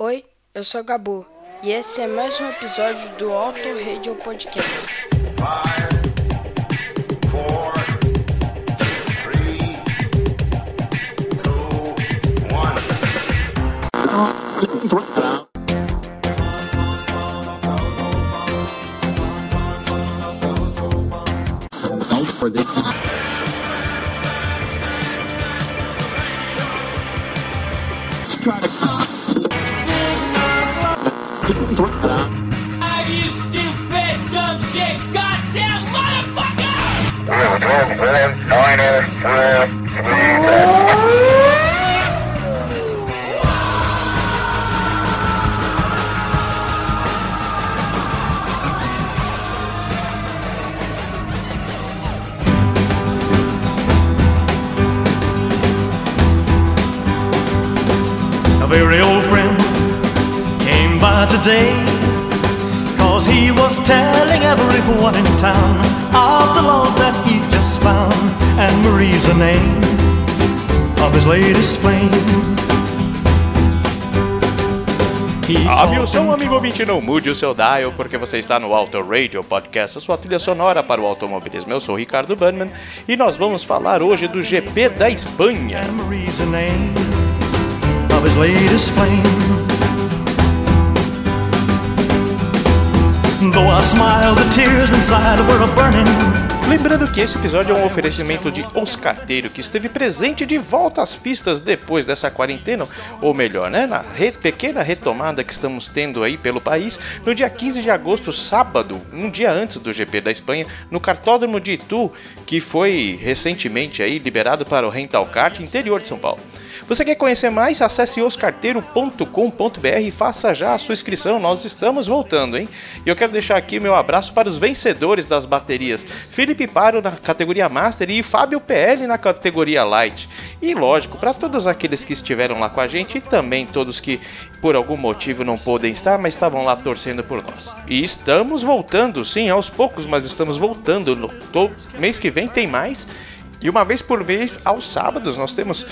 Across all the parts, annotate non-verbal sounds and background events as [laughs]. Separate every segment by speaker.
Speaker 1: Oi, eu sou a Gabu e esse é mais um episódio do Auto Radio Podcast.
Speaker 2: four, three, two, one.
Speaker 3: you
Speaker 4: today. Cause he was telling everyone in town the name of his latest flame.
Speaker 5: Aviação, um amigo ouvinte, não mude o seu dial, porque você está no Auto Radio Podcast, a sua trilha sonora para o automobilismo. Eu sou o Ricardo Bannerman e nós vamos falar hoje do GP da Espanha.
Speaker 4: Though I smiled, the tears inside were a burning.
Speaker 5: Lembrando que esse episódio é um oferecimento de Oscarteiro, que esteve presente de volta às pistas depois dessa quarentena, ou melhor, né, na re- pequena retomada que estamos tendo aí pelo país, no dia 15 de agosto, sábado, um dia antes do GP da Espanha, no cartódromo de Itu, que foi recentemente aí liberado para o Rental Kart interior de São Paulo. Você quer conhecer mais? Acesse oscarteiro.com.br e faça já a sua inscrição. Nós estamos voltando, hein? E eu quero deixar aqui meu abraço para os vencedores das baterias: Felipe Paro na categoria Master e Fábio PL na categoria Light. E lógico, para todos aqueles que estiveram lá com a gente e também todos que por algum motivo não podem estar, mas estavam lá torcendo por nós. E estamos voltando, sim, aos poucos, mas estamos voltando. No, mês que vem tem mais. E uma vez por mês, aos sábados, nós temos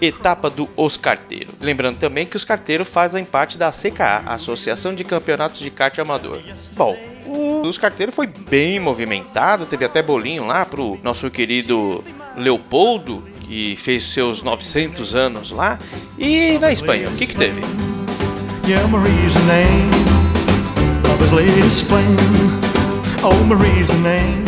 Speaker 5: etapa do Os Carteiro. Lembrando também que os carteiros fazem parte da CKA, Associação de Campeonatos de Kart Amador. Bom, o Os Carteiro foi bem movimentado, teve até bolinho lá pro nosso querido Leopoldo, que fez seus 900 anos lá. E na Espanha, o que que teve?
Speaker 4: Yeah, Marie's name. Oh, Marie's name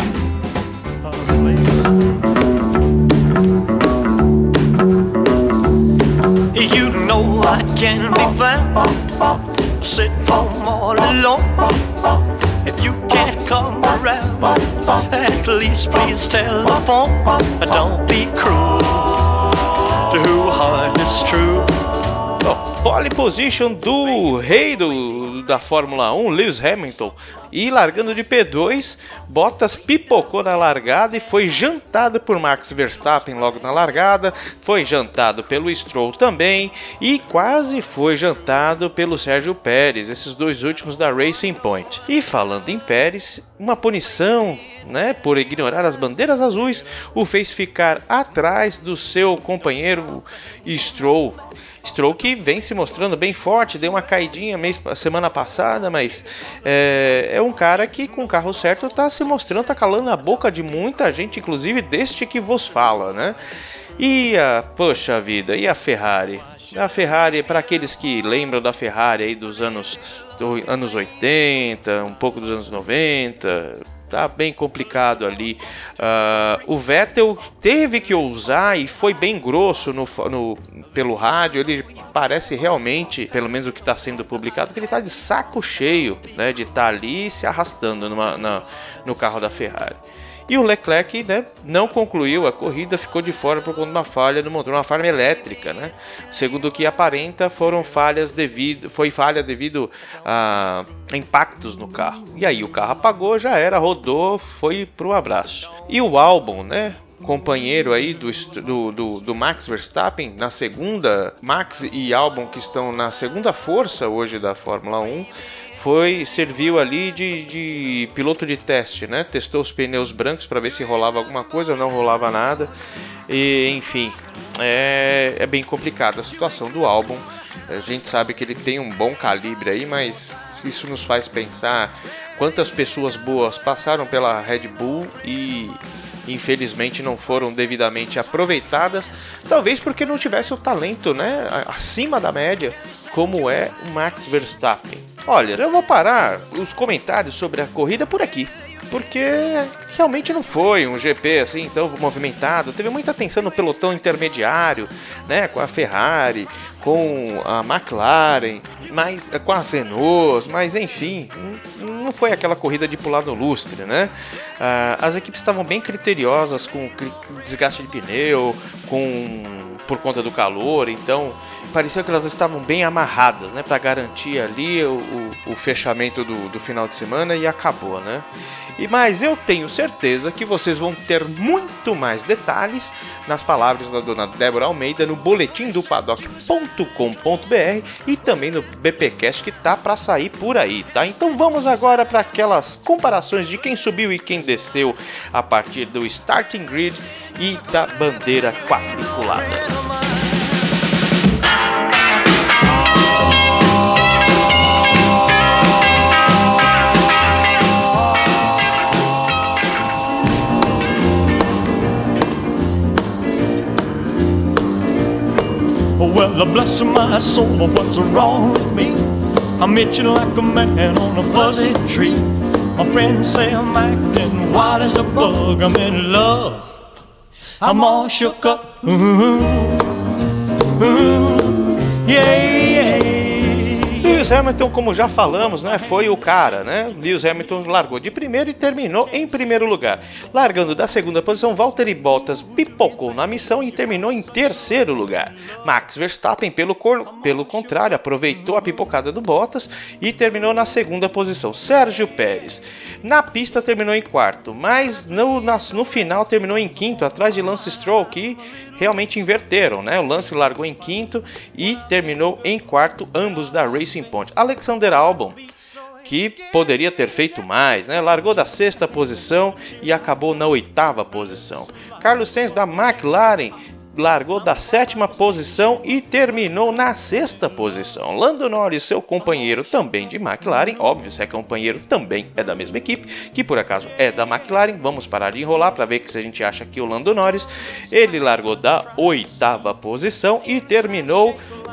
Speaker 4: know I can be found sitting home all alone. If you can't come around, at least please telephone. Don't be cruel to who heart is true.
Speaker 5: Pole position do rei do, da Fórmula 1, Lewis Hamilton. E largando de P2, Bottas pipocou na largada e foi jantado por Max Verstappen logo na largada. Foi jantado pelo Stroll também. E quase foi jantado pelo Sérgio Pérez, esses dois últimos da Racing Point. E falando em Pérez, uma punição, né, por ignorar as bandeiras azuis, o fez ficar atrás do seu companheiro Stroll. Stroll que vem se mostrando bem forte, deu uma caidinha mês, semana passada, mas é, é um cara que com o carro certo tá se mostrando, tá calando a boca de muita gente, inclusive deste que vos fala, né? E a, poxa vida, e a Ferrari? A Ferrari, para aqueles que lembram da Ferrari aí dos anos, do- anos 80, um pouco dos anos 90, tá bem complicado ali. Ah, o Vettel teve que ousar e foi bem grosso no, no- pelo rádio. Ele parece realmente, pelo menos o que está sendo publicado, que ele está de saco cheio né, de estar ali se arrastando numa- na- no carro da Ferrari. E o Leclerc né, não concluiu a corrida, ficou de fora por conta de uma falha no motor, uma falha elétrica, né? Segundo o que aparenta, foram falhas devido, foi falha devido a impactos no carro. E aí o carro apagou, já era, rodou, foi pro abraço. E o álbum, né? companheiro aí do, do, do Max Verstappen na segunda, Max e Albon que estão na segunda força hoje da Fórmula 1, foi serviu ali de, de piloto de teste, né? Testou os pneus brancos para ver se rolava alguma coisa, não rolava nada. E enfim, é, é bem complicada a situação do álbum A gente sabe que ele tem um bom calibre aí, mas isso nos faz pensar quantas pessoas boas passaram pela Red Bull e infelizmente não foram devidamente aproveitadas, talvez porque não tivesse o talento, né, acima da média, como é o Max Verstappen. Olha, eu vou parar os comentários sobre a corrida por aqui porque realmente não foi um GP assim tão movimentado. Teve muita atenção no pelotão intermediário, né, com a Ferrari, com a McLaren, mas com as Renault, mas enfim, não foi aquela corrida de pular no lustre, né? Ah, as equipes estavam bem criteriosas com desgaste de pneu, com por conta do calor, então parecia que elas estavam bem amarradas, né, para garantir ali o, o, o fechamento do, do final de semana e acabou, né? E mas eu tenho certeza que vocês vão ter muito mais detalhes nas palavras da dona Débora Almeida no boletim do paddock.com.br e também no BPcast que tá para sair por aí, tá? Então vamos agora para aquelas comparações de quem subiu e quem desceu a partir do starting grid e da bandeira quadriculada.
Speaker 4: Well, bless my soul, but what's wrong with me? I'm itching like a man on a fuzzy tree. My friends say I'm acting wild as a bug. I'm in love. I'm all shook up. Ooh, ooh, yeah.
Speaker 5: Lewis Hamilton, como já falamos, né, foi o cara, né? Lewis Hamilton largou de primeiro e terminou em primeiro lugar. Largando da segunda posição, Valtteri Bottas pipocou na missão e terminou em terceiro lugar. Max Verstappen, pelo, pelo contrário, aproveitou a pipocada do Bottas e terminou na segunda posição. Sérgio Pérez, na pista terminou em quarto, mas no, no final terminou em quinto, atrás de Lance Stroll, que realmente inverteram, né? O Lance largou em quinto e terminou em quarto, ambos da Racing Point. Alexander Albon que poderia ter feito mais, né? Largou da sexta posição e acabou na oitava posição. Carlos Sainz da McLaren largou da sétima posição e terminou na sexta posição. Lando Norris, seu companheiro também de McLaren, óbvio, se é companheiro também é da mesma equipe, que por acaso é da McLaren. Vamos parar de enrolar para ver se a gente acha que o Lando Norris, ele largou da oitava posição e terminou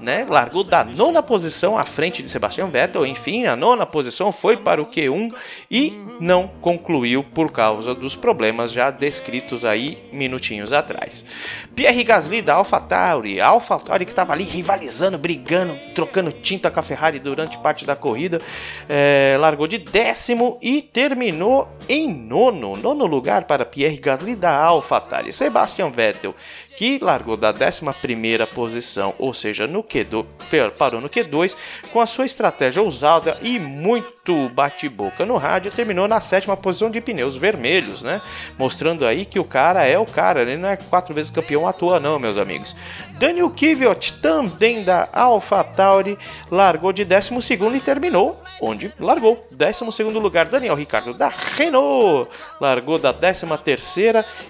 Speaker 5: né, largou da nona posição à frente de Sebastian Vettel. Enfim, a nona posição foi para o Q1 e não concluiu por causa dos problemas já descritos aí minutinhos atrás. Pierre Gasly da AlphaTauri, AlphaTauri que estava ali rivalizando, brigando, trocando tinta com a Ferrari durante parte da corrida, é, largou de décimo e terminou em nono, nono lugar para Pierre Gasly da AlphaTauri. Sebastian Vettel que largou da 11 posição, ou seja, no Q2, parou no Q2, com a sua estratégia ousada e muito bate-boca no rádio, terminou na sétima posição de pneus vermelhos, né? Mostrando aí que o cara é o cara, ele não é quatro vezes campeão à toa, não, meus amigos. Daniel Kvyat, também da AlphaTauri, largou de 12 e terminou onde largou. 12 lugar, Daniel Ricardo da Renault, largou da 13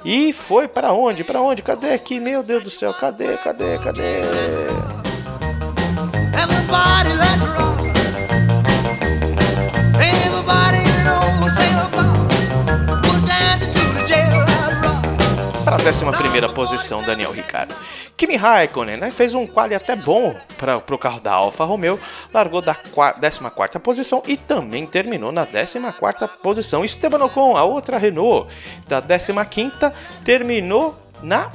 Speaker 5: e foi para onde? Para onde? Cadê aqui? Meu Deus do céu, cadê? Cadê? Cadê? Everybody, let's rock. Everybody knows para a 11 posição, Daniel Ricciardo. Kimi Raikkonen né, fez um quali até bom para o carro da Alfa Romeo, largou da 14 posição e também terminou na 14 posição. Esteban Ocon, a outra Renault, da 15 terminou na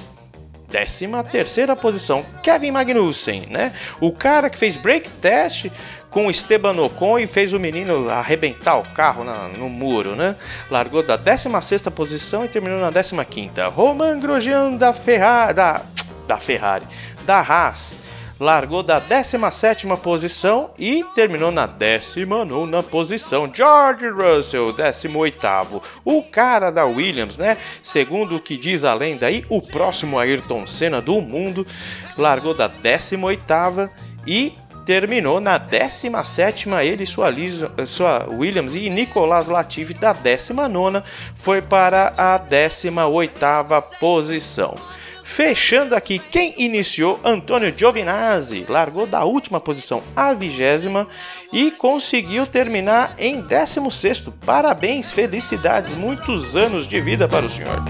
Speaker 5: 13 terceira posição, Kevin Magnussen, né? O cara que fez break test com Esteban Ocon e fez o menino arrebentar o carro na, no muro, né? Largou da 16 posição e terminou na 15 Roman Grosjean da Ferrari, da, da Ferrari, da Haas, largou da 17 posição e terminou na 19 posição. George Russell, 18. O cara da Williams, né? Segundo o que diz a lenda aí, o próximo Ayrton Senna do mundo, largou da 18 e terminou na 17ª, ele, sua, Lisa, sua Williams e Nicolas Latifi da 19ª foi para a 18ª posição. Fechando aqui, quem iniciou? Antônio Giovinazzi, largou da última posição à vigésima e conseguiu terminar em 16º. Parabéns, felicidades, muitos anos de vida para o senhor.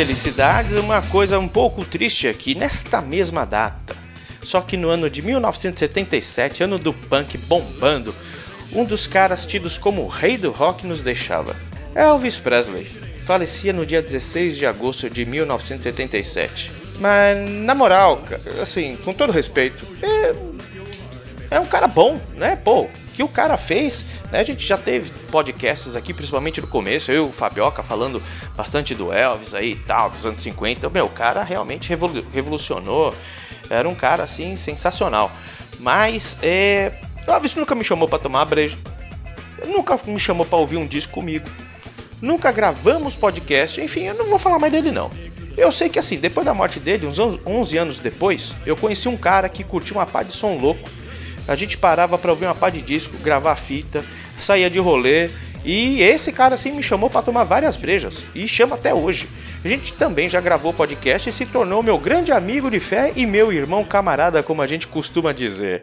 Speaker 5: Felicidades, uma coisa um pouco triste aqui, nesta mesma data, só que no ano de 1977, ano do punk bombando, um dos caras tidos como o rei do rock nos deixava. Elvis Presley falecia no dia 16 de agosto de 1977. Mas, na moral, assim, com todo respeito, é, é um cara bom, né? Pô, que o cara fez, né? A gente já teve podcasts aqui, principalmente no começo, eu e o Fabioca falando bastante do Elvis aí e tal, dos anos 50. Meu, o cara realmente revolu- revolucionou. Era um cara, assim, sensacional. Mas, é... O Elvis nunca me chamou pra tomar breja. Nunca me chamou pra ouvir um disco comigo. Nunca gravamos podcast. Enfim, eu não vou falar mais dele, não. Eu sei que, assim, depois da morte dele, uns 11 anos depois, eu conheci um cara que curtia uma pá de som louco. A gente parava pra ouvir uma pá de disco, gravar fita, saía de rolê. E esse cara assim me chamou pra tomar várias brejas e chama até hoje. A gente também já gravou podcast e se tornou meu grande amigo de fé e meu irmão camarada, como a gente costuma dizer.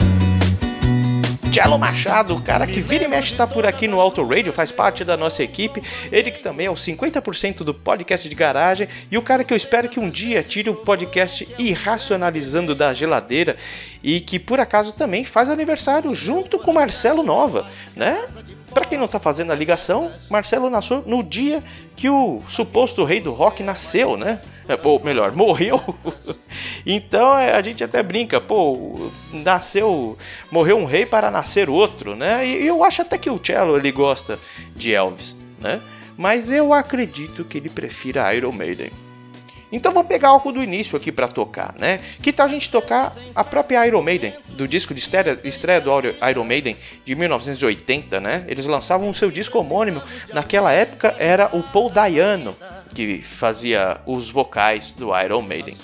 Speaker 5: Cello Machado, o cara que vira e mexe tá por aqui no Auto Radio, faz parte da nossa equipe. Ele que também é o 50% do podcast de garagem e o cara que eu espero que um dia tire o podcast Irracionalizando da geladeira e que por acaso também faz aniversário junto com Marcelo Nova, né? Pra quem não tá fazendo a ligação, Marcelo nasceu no dia que o suposto rei do rock nasceu, né? É, Ou melhor, morreu. [laughs] então é, a gente até brinca, pô, nasceu, morreu um rei para nascer outro, né? E eu acho até que o Cello ele gosta de Elvis, né? Mas eu acredito que ele prefira Iron Maiden. Então vamos pegar algo do início aqui pra tocar, né? Que tal a gente tocar a própria Iron Maiden, do disco de estreia, estreia do Iron Maiden de 1980, né? Eles lançavam o seu disco homônimo. Naquela época era o Paul Dayano que fazia os vocais do Iron Maiden.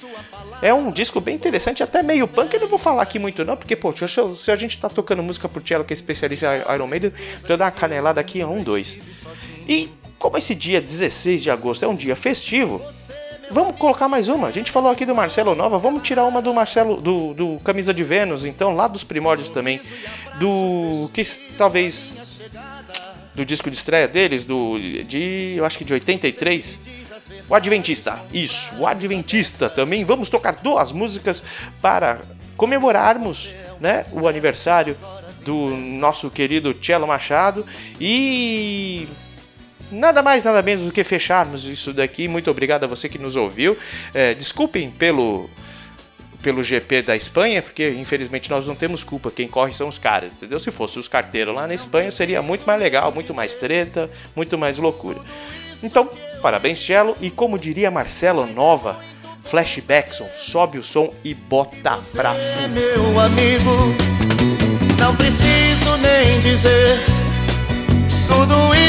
Speaker 5: É um disco bem interessante, até meio punk. Eu não vou falar aqui muito não, porque pô, se a gente tá tocando música pro Cello, que é especialista em Iron Maiden, pra eu dar uma canelada aqui, um, dois. E como esse dia 16 de agosto é um dia festivo, Vamos colocar mais uma. A gente falou aqui do Marcelo Nova, vamos tirar uma do Marcelo do, do Camisa de Vênus, então, lá dos primórdios também. Do que talvez do disco de estreia deles, do de eu acho que de 83. O Adventista. Isso, o Adventista também. Vamos tocar duas músicas para comemorarmos, né, o aniversário do nosso querido Cello Machado e nada mais, nada menos do que fecharmos isso daqui. Muito obrigado a você que nos ouviu. É, desculpem pelo pelo GP da Espanha, porque infelizmente nós não temos culpa, quem corre são os caras, entendeu? Se fosse os carteiros lá na Espanha, seria muito mais legal, muito mais treta, muito mais loucura. Então, parabéns, Cello, e como diria Marcelo Nova, flashbackson, sobe o som e bota pra Você
Speaker 6: é meu amigo, não preciso nem dizer
Speaker 5: tudo isso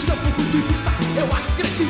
Speaker 7: seu ponto de vista, eu acredito.